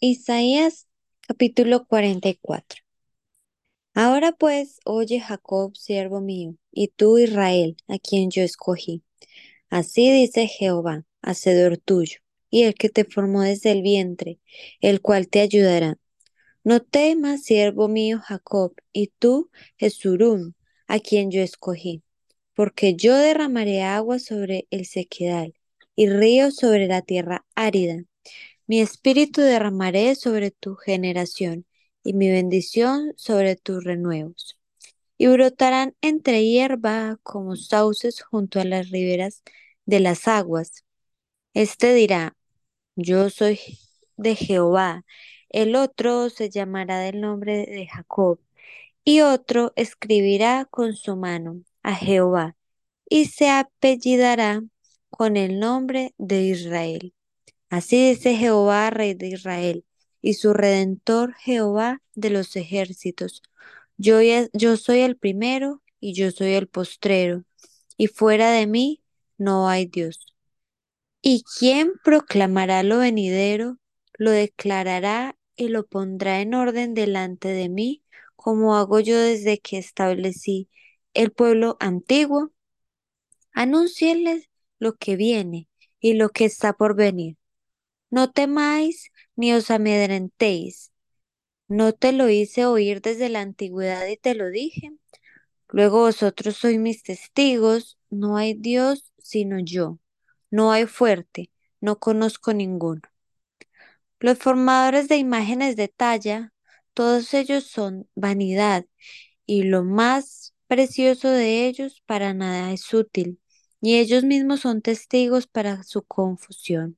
Isaías capítulo 44. Ahora pues, oye Jacob, siervo mío, y tú Israel, a quien yo escogí. Así dice Jehová, hacedor tuyo, y el que te formó desde el vientre, el cual te ayudará. No temas, siervo mío Jacob, y tú Jesurún, a quien yo escogí, porque yo derramaré agua sobre el sequedal y río sobre la tierra árida. Mi espíritu derramaré sobre tu generación y mi bendición sobre tus renuevos. Y brotarán entre hierba como sauces junto a las riberas de las aguas. Este dirá, yo soy de Jehová. El otro se llamará del nombre de Jacob. Y otro escribirá con su mano a Jehová y se apellidará con el nombre de Israel. Así dice Jehová, Rey de Israel, y su Redentor Jehová de los ejércitos. Yo, yo soy el primero y yo soy el postrero, y fuera de mí no hay Dios. ¿Y quién proclamará lo venidero, lo declarará y lo pondrá en orden delante de mí, como hago yo desde que establecí el pueblo antiguo? Anuncienles lo que viene y lo que está por venir. No temáis ni os amedrentéis. ¿No te lo hice oír desde la antigüedad y te lo dije? Luego vosotros sois mis testigos, no hay Dios sino yo, no hay fuerte, no conozco ninguno. Los formadores de imágenes de talla, todos ellos son vanidad, y lo más precioso de ellos para nada es útil, y ellos mismos son testigos para su confusión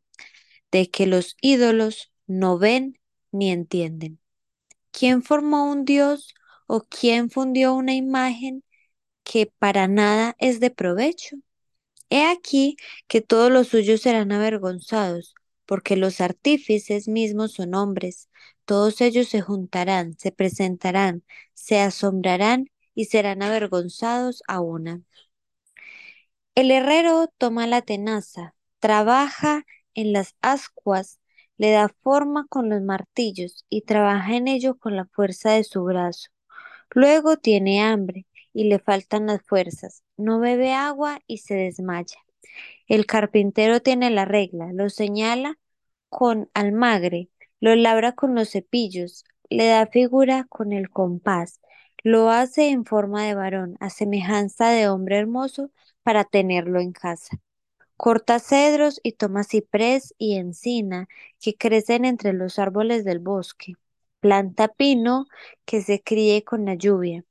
de que los ídolos no ven ni entienden. ¿Quién formó un dios o quién fundió una imagen que para nada es de provecho? He aquí que todos los suyos serán avergonzados, porque los artífices mismos son hombres. Todos ellos se juntarán, se presentarán, se asombrarán y serán avergonzados a una. El herrero toma la tenaza, trabaja en las ascuas, le da forma con los martillos y trabaja en ello con la fuerza de su brazo. Luego tiene hambre y le faltan las fuerzas, no bebe agua y se desmaya. El carpintero tiene la regla, lo señala con almagre, lo labra con los cepillos, le da figura con el compás, lo hace en forma de varón, a semejanza de hombre hermoso, para tenerlo en casa. Corta cedros y toma ciprés y encina que crecen entre los árboles del bosque. Planta pino que se críe con la lluvia.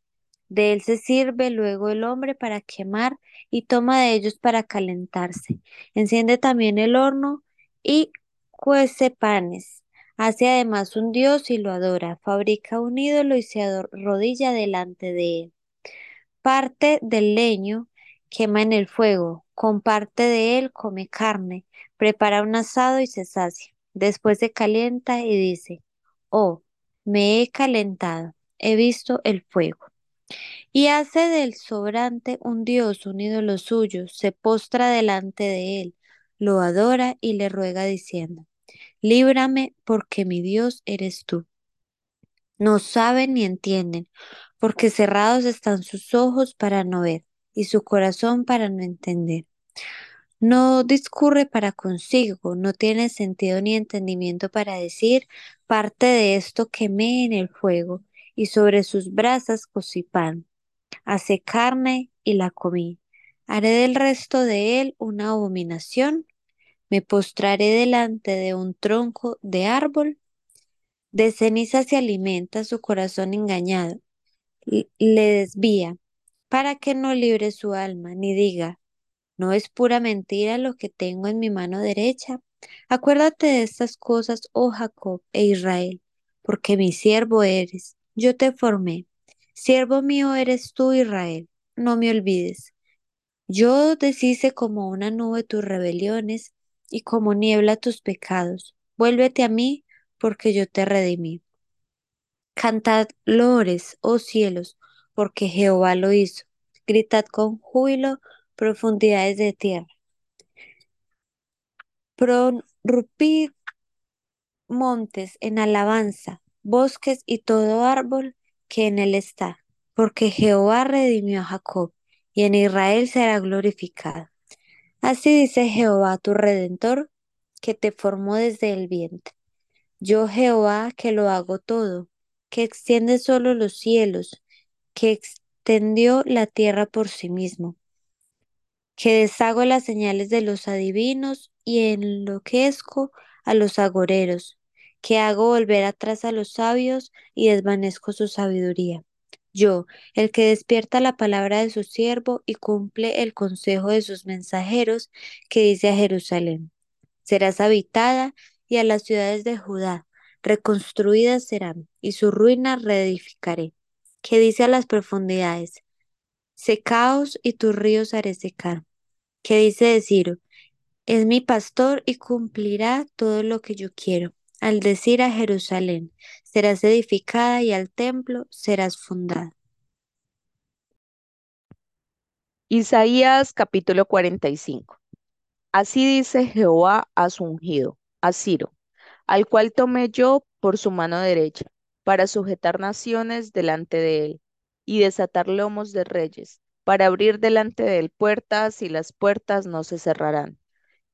De él se sirve luego el hombre para quemar y toma de ellos para calentarse. Enciende también el horno y cuece panes. Hace además un dios y lo adora. Fabrica un ídolo y se arrodilla delante de él. Parte del leño quema en el fuego, con parte de él come carne, prepara un asado y se sacia. Después se calienta y dice, oh, me he calentado, he visto el fuego. Y hace del sobrante un dios, un ídolo suyo, se postra delante de él, lo adora y le ruega diciendo, líbrame porque mi Dios eres tú. No saben ni entienden, porque cerrados están sus ojos para no ver y su corazón para no entender. No discurre para consigo, no tiene sentido ni entendimiento para decir, parte de esto quemé en el fuego, y sobre sus brasas cocí pan. Hace carne y la comí. Haré del resto de él una abominación. Me postraré delante de un tronco de árbol. De ceniza se alimenta su corazón engañado. Le desvía para que no libre su alma, ni diga, no es pura mentira lo que tengo en mi mano derecha. Acuérdate de estas cosas, oh Jacob e Israel, porque mi siervo eres, yo te formé. Siervo mío eres tú, Israel, no me olvides. Yo deshice como una nube tus rebeliones y como niebla tus pecados. Vuélvete a mí, porque yo te redimí. Cantad lores, oh cielos, porque Jehová lo hizo. Gritad con júbilo, profundidades de tierra. Prorrumpid montes en alabanza, bosques y todo árbol que en él está, porque Jehová redimió a Jacob, y en Israel será glorificado. Así dice Jehová tu Redentor, que te formó desde el vientre. Yo Jehová que lo hago todo, que extiende solo los cielos, que extendió la tierra por sí mismo, que deshago las señales de los adivinos y enloquezco a los agoreros, que hago volver atrás a los sabios y desvanezco su sabiduría. Yo, el que despierta la palabra de su siervo y cumple el consejo de sus mensajeros, que dice a Jerusalén, serás habitada y a las ciudades de Judá, reconstruidas serán, y su ruina reedificaré, que dice a las profundidades, secaos y tus ríos haré secar, que dice de Ciro, es mi pastor y cumplirá todo lo que yo quiero. Al decir a Jerusalén, serás edificada y al templo serás fundada. Isaías capítulo 45. Así dice Jehová a su ungido, a Ciro, al cual tomé yo por su mano derecha, para sujetar naciones delante de él, y desatar lomos de reyes, para abrir delante de él puertas, y las puertas no se cerrarán.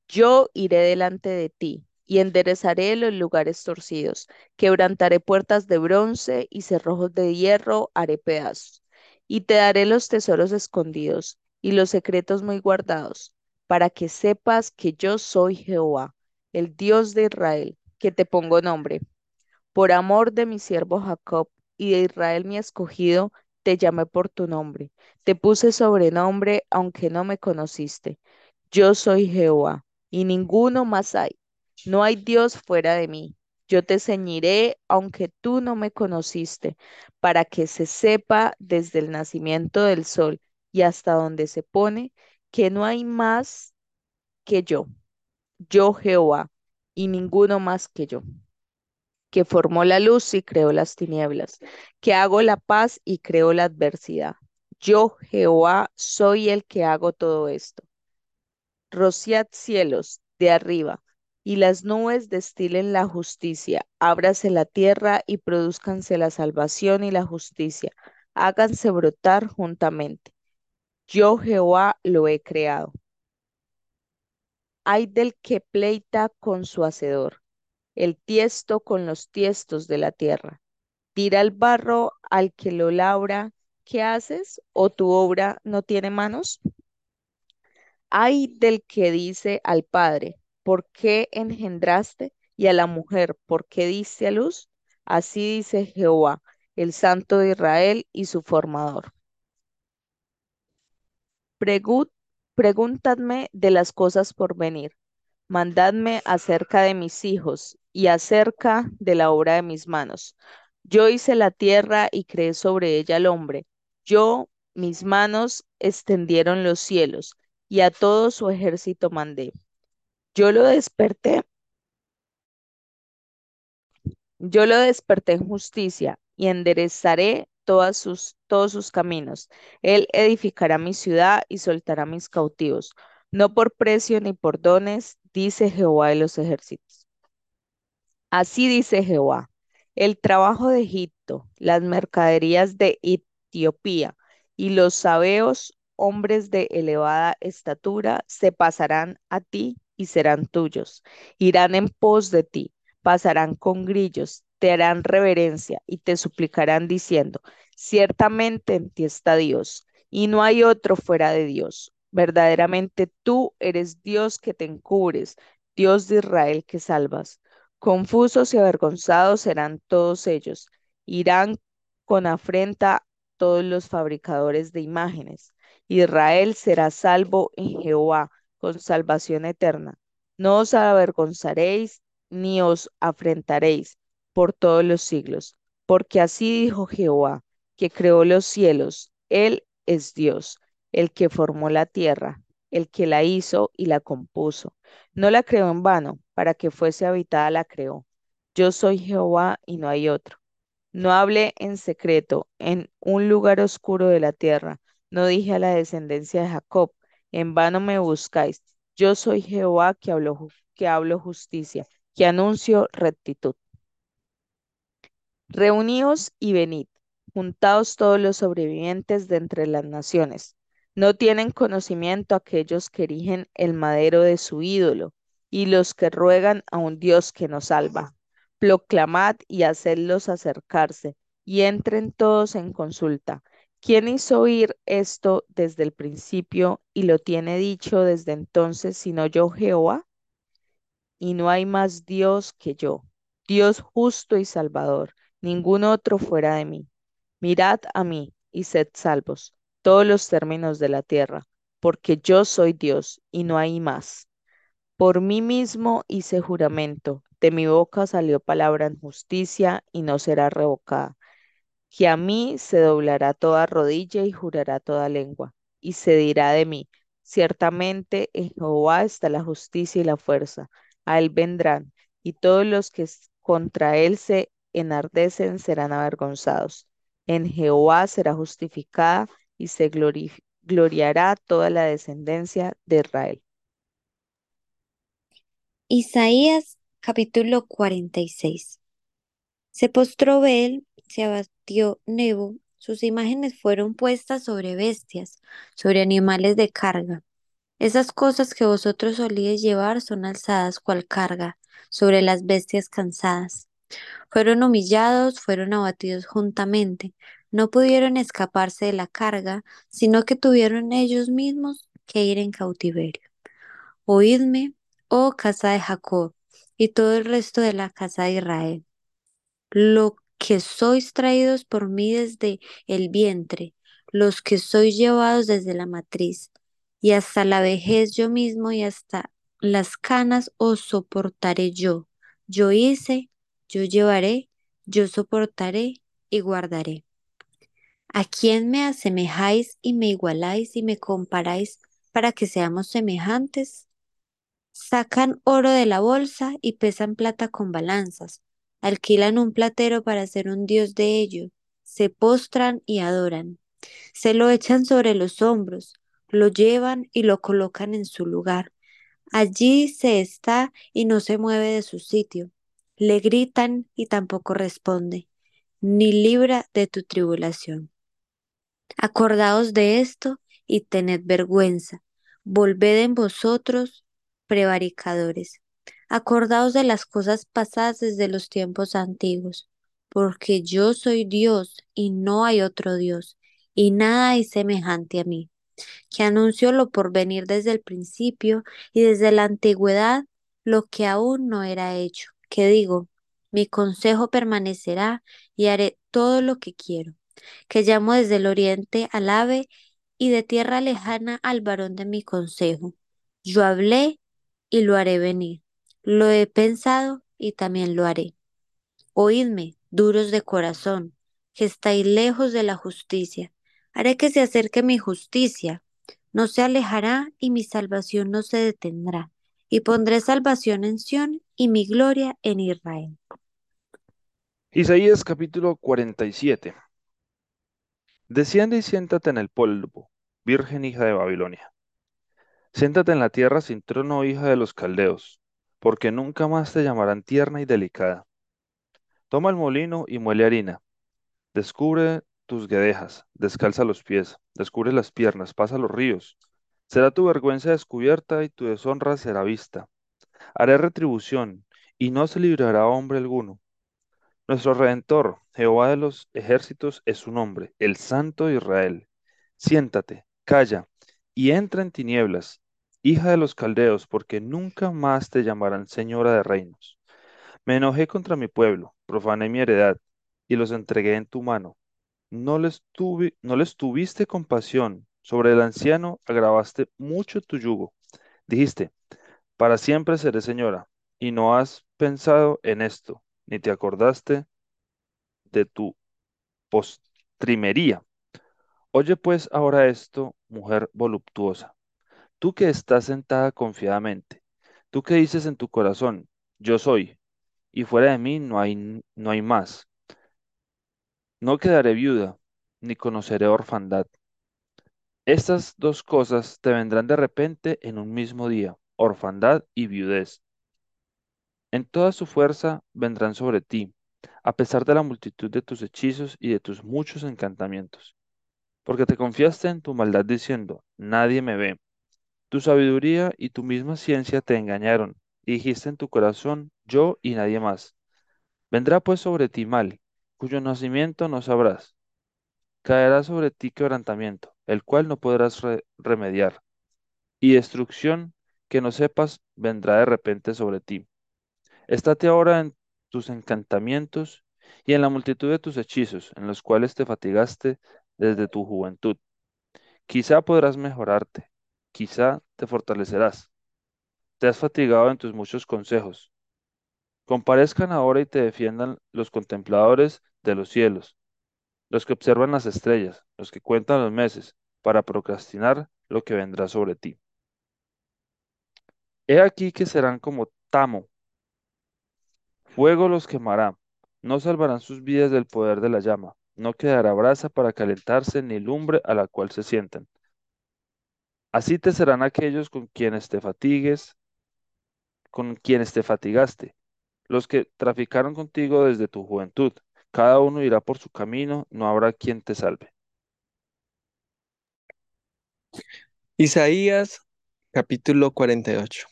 Yo iré delante de ti, y enderezaré los lugares torcidos, quebrantaré puertas de bronce, y cerrojos de hierro haré pedazos. Y te daré los tesoros escondidos, y los secretos muy guardados, para que sepas que yo soy Jehová, el Dios de Israel, que te pongo nombre. Por amor de mi siervo Jacob y de Israel mi escogido, te llamé por tu nombre. Te puse sobrenombre, aunque no me conociste. Yo soy Jehová, y ninguno más hay. No hay Dios fuera de mí. Yo te ceñiré, aunque tú no me conociste, para que se sepa desde el nacimiento del sol y hasta donde se pone, que no hay más que yo, yo Jehová, y ninguno más que yo, que formó la luz y creó las tinieblas, que hago la paz y creo la adversidad. Yo Jehová soy el que hago todo esto. Rociad cielos de arriba, y las nubes destilen la justicia. Ábrase la tierra y produzcanse la salvación y la justicia. Háganse brotar juntamente. Yo Jehová lo he creado. Hay del que pleita con su hacedor, el tiesto con los tiestos de la tierra. Tira el barro al que lo labra. ¿Qué haces? ¿O tu obra no tiene manos? Hay del que dice al padre, ¿por qué engendraste? Y a la mujer, ¿por qué diste a luz? Así dice Jehová, el Santo de Israel y su formador. Pregun- Pregúntadme de las cosas por venir. Mandadme acerca de mis hijos y acerca de la obra de mis manos. Yo hice la tierra y creé sobre ella el hombre. Yo, mis manos extendieron los cielos y a todo su ejército mandé. Yo lo desperté, yo lo desperté en justicia y enderezaré sus, todos sus caminos. Él edificará mi ciudad y soltará mis cautivos, no por precio ni por dones, dice Jehová de los ejércitos. Así dice Jehová, el trabajo de Egipto, las mercaderías de Etiopía y los sabeos, hombres de elevada estatura, se pasarán a ti y serán tuyos. Irán en pos de ti, pasarán con grillos, te harán reverencia y te suplicarán diciendo, ciertamente en ti está Dios y no hay otro fuera de Dios. Verdaderamente tú eres Dios que te encubres, Dios de Israel que salvas. Confusos y avergonzados serán todos ellos. Irán con afrenta todos los fabricadores de imágenes. Israel será salvo en Jehová con salvación eterna. No os avergonzaréis ni os afrentaréis por todos los siglos, porque así dijo Jehová, que creó los cielos. Él es Dios, el que formó la tierra, el que la hizo y la compuso. No la creó en vano, para que fuese habitada la creó. Yo soy Jehová y no hay otro. No hablé en secreto en un lugar oscuro de la tierra. No dije a la descendencia de Jacob, en vano me buscáis. Yo soy Jehová que hablo, que hablo justicia que anuncio rectitud. Reuníos y venid, juntaos todos los sobrevivientes de entre las naciones. No tienen conocimiento aquellos que erigen el madero de su ídolo y los que ruegan a un Dios que nos salva. Proclamad y hacedlos acercarse y entren todos en consulta. ¿Quién hizo oír esto desde el principio y lo tiene dicho desde entonces, sino yo Jehová? Y no hay más Dios que yo, Dios justo y salvador, ningún otro fuera de mí. Mirad a mí y sed salvos, todos los términos de la tierra, porque yo soy Dios y no hay más. Por mí mismo hice juramento, de mi boca salió palabra en justicia y no será revocada que a mí se doblará toda rodilla y jurará toda lengua, y se dirá de mí, ciertamente en Jehová está la justicia y la fuerza, a él vendrán, y todos los que contra él se enardecen serán avergonzados. En Jehová será justificada y se glori- gloriará toda la descendencia de Israel. Isaías capítulo 46. Se postró Bel, se abatió Nebo, sus imágenes fueron puestas sobre bestias, sobre animales de carga. Esas cosas que vosotros solíais llevar son alzadas cual carga sobre las bestias cansadas. Fueron humillados, fueron abatidos juntamente. No pudieron escaparse de la carga, sino que tuvieron ellos mismos que ir en cautiverio. Oídme, oh casa de Jacob, y todo el resto de la casa de Israel lo que sois traídos por mí desde el vientre, los que sois llevados desde la matriz, y hasta la vejez yo mismo y hasta las canas os soportaré yo. Yo hice, yo llevaré, yo soportaré y guardaré. ¿A quién me asemejáis y me igualáis y me comparáis para que seamos semejantes? Sacan oro de la bolsa y pesan plata con balanzas. Alquilan un platero para ser un dios de ello. Se postran y adoran. Se lo echan sobre los hombros, lo llevan y lo colocan en su lugar. Allí se está y no se mueve de su sitio. Le gritan y tampoco responde, ni libra de tu tribulación. Acordaos de esto y tened vergüenza. Volved en vosotros, prevaricadores. Acordaos de las cosas pasadas desde los tiempos antiguos, porque yo soy Dios y no hay otro Dios, y nada hay semejante a mí, que anuncio lo por venir desde el principio y desde la antigüedad lo que aún no era hecho, que digo, mi consejo permanecerá y haré todo lo que quiero que llamo desde el oriente al ave y de tierra lejana al varón de mi consejo. Yo hablé y lo haré venir. Lo he pensado y también lo haré. Oídme, duros de corazón, que estáis lejos de la justicia. Haré que se acerque mi justicia. No se alejará y mi salvación no se detendrá. Y pondré salvación en Sión y mi gloria en Israel. Isaías capítulo 47. Desciende y siéntate en el polvo, virgen hija de Babilonia. Siéntate en la tierra sin trono, hija de los caldeos, porque nunca más te llamarán tierna y delicada. Toma el molino y muele harina. Descubre tus guedejas, descalza los pies, descubre las piernas, pasa los ríos. Será tu vergüenza descubierta y tu deshonra será vista. Haré retribución, y no se librará hombre alguno. Nuestro Redentor, Jehová de los ejércitos, es su nombre, el Santo de Israel. Siéntate, calla, y entra en tinieblas, hija de los caldeos, porque nunca más te llamarán señora de reinos. Me enojé contra mi pueblo, profané mi heredad, y los entregué en tu mano. No les no les tuviste compasión, sobre el anciano agravaste mucho tu yugo. Dijiste, para siempre seré señora, y no has pensado en esto, ni te acordaste de tu postrimería. Oye pues ahora esto, mujer voluptuosa, tú que estás sentada confiadamente, tú que dices en tu corazón, yo soy, y fuera de mí no hay, no hay más. No quedaré viuda, ni conoceré orfandad. Estas dos cosas te vendrán de repente en un mismo día, orfandad y viudez. En toda su fuerza vendrán sobre ti, a pesar de la multitud de tus hechizos y de tus muchos encantamientos. Porque te confiaste en tu maldad diciendo, nadie me ve. Tu sabiduría y tu misma ciencia te engañaron, y dijiste en tu corazón, yo y nadie más. Vendrá pues sobre ti mal, cuyo nacimiento no sabrás. Caerá sobre ti quebrantamiento, el cual no podrás re- remediar, y destrucción que no sepas vendrá de repente sobre ti. Estate ahora en tus encantamientos y en la multitud de tus hechizos, en los cuales te fatigaste desde tu juventud. Quizá podrás mejorarte, quizá te fortalecerás. Te has fatigado en tus muchos consejos. Comparezcan ahora y te defiendan los contempladores de los cielos, los que observan las estrellas, los que cuentan los meses, para procrastinar lo que vendrá sobre ti. He aquí que serán como tamo, fuego los quemará, no salvarán sus vidas del poder de la llama, no quedará brasa para calentarse ni lumbre a la cual se sientan. Así te serán aquellos con quienes te fatigues, con quienes te fatigaste, los que traficaron contigo desde tu juventud. Cada uno irá por su camino, no habrá quien te salve. Isaías capítulo 48.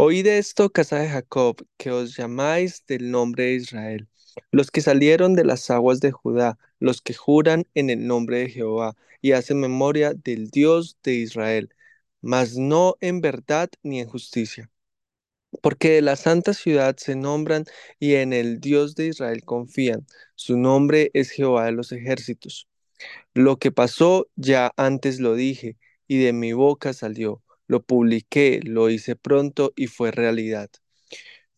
Oíd esto, casa de Jacob, que os llamáis del nombre de Israel, los que salieron de las aguas de Judá, los que juran en el nombre de Jehová y hacen memoria del Dios de Israel, mas no en verdad ni en justicia. Porque de la santa ciudad se nombran y en el Dios de Israel confían. Su nombre es Jehová de los ejércitos. Lo que pasó ya antes lo dije, y de mi boca salió. Lo publiqué, lo hice pronto y fue realidad.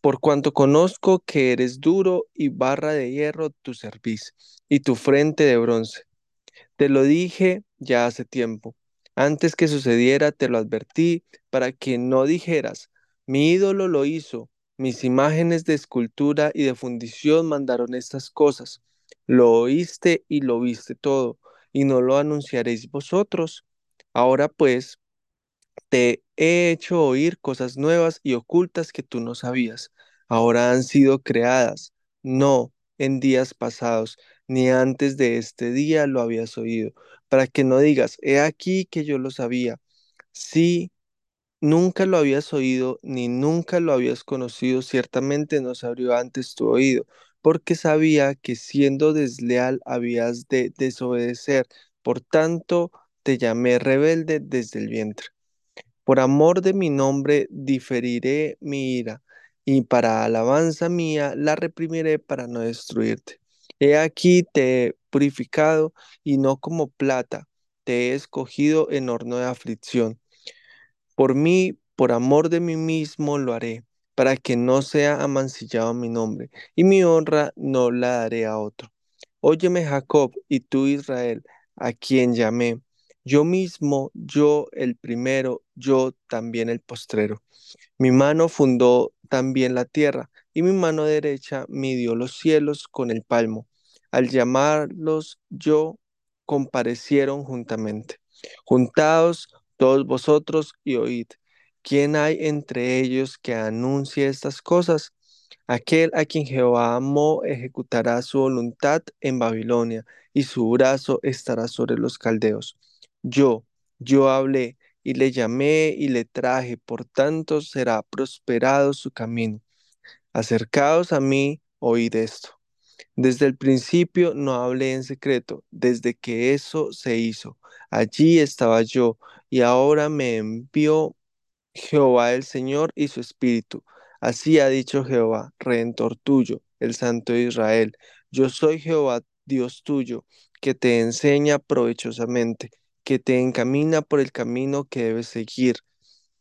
Por cuanto conozco que eres duro y barra de hierro tu cerviz, y tu frente de bronce. Te lo dije ya hace tiempo. Antes que sucediera te lo advertí para que no dijeras, mi ídolo lo hizo, mis imágenes de escultura y de fundición mandaron estas cosas. Lo oíste y lo viste todo, y no lo anunciaréis vosotros. Ahora pues, te he hecho oír cosas nuevas y ocultas que tú no sabías. Ahora han sido creadas, no en días pasados, ni antes de este día lo habías oído, para que no digas, he aquí que yo lo sabía. Sí, nunca lo habías oído, ni nunca lo habías conocido, ciertamente no se abrió antes tu oído, porque sabía que siendo desleal habías de desobedecer. Por tanto, te llamé rebelde desde el vientre. Por amor de mi nombre diferiré mi ira, y para alabanza mía la reprimiré para no destruirte. He aquí te he purificado, y no como plata, te he escogido en horno de aflicción. Por mí, por amor de mí mismo lo haré, para que no sea amancillado mi nombre, y mi honra no la daré a otro. Óyeme Jacob, y tú Israel, a quien llamé yo mismo, yo el primero, yo también el postrero. Mi mano fundó también la tierra, y mi mano derecha midió los cielos con el palmo. Al llamarlos yo, comparecieron juntamente. Juntaos todos vosotros y oíd. ¿Quién hay entre ellos que anuncie estas cosas? Aquel a quien Jehová amó ejecutará su voluntad en Babilonia, y su brazo estará sobre los caldeos. Yo, yo hablé y le llamé y le traje, por tanto será prosperado su camino. Acercaos a mí, oíd esto. Desde el principio no hablé en secreto, desde que eso se hizo. Allí estaba yo, y ahora me envió Jehová el Señor y su Espíritu. Así ha dicho Jehová, Redentor tuyo, el Santo de Israel. Yo soy Jehová, Dios tuyo, que te enseña provechosamente, que te encamina por el camino que debes seguir.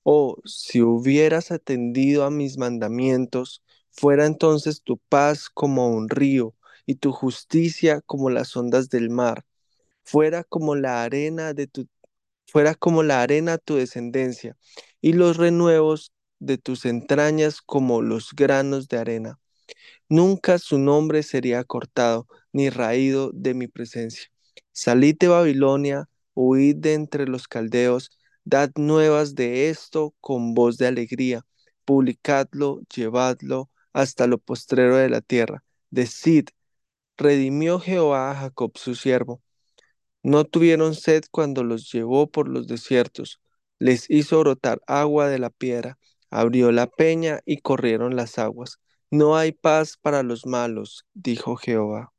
Oh, si hubieras atendido a mis mandamientos, fuera entonces tu paz como un río y tu justicia como las ondas del mar. Fuera como la arena de tu fuera como la arena tu descendencia, y los renuevos de tus entrañas como los granos de arena. Nunca su nombre sería cortado, ni raído de mi presencia. Salid de Babilonia, huid de entre los caldeos, dad nuevas de esto con voz de alegría, publicadlo, llevadlo hasta lo postrero de la tierra. Decid, redimió Jehová a Jacob su siervo. No tuvieron sed cuando los llevó por los desiertos. Les hizo brotar agua de la piedra, abrió la peña y corrieron las aguas. No hay paz para los malos, dijo Jehová.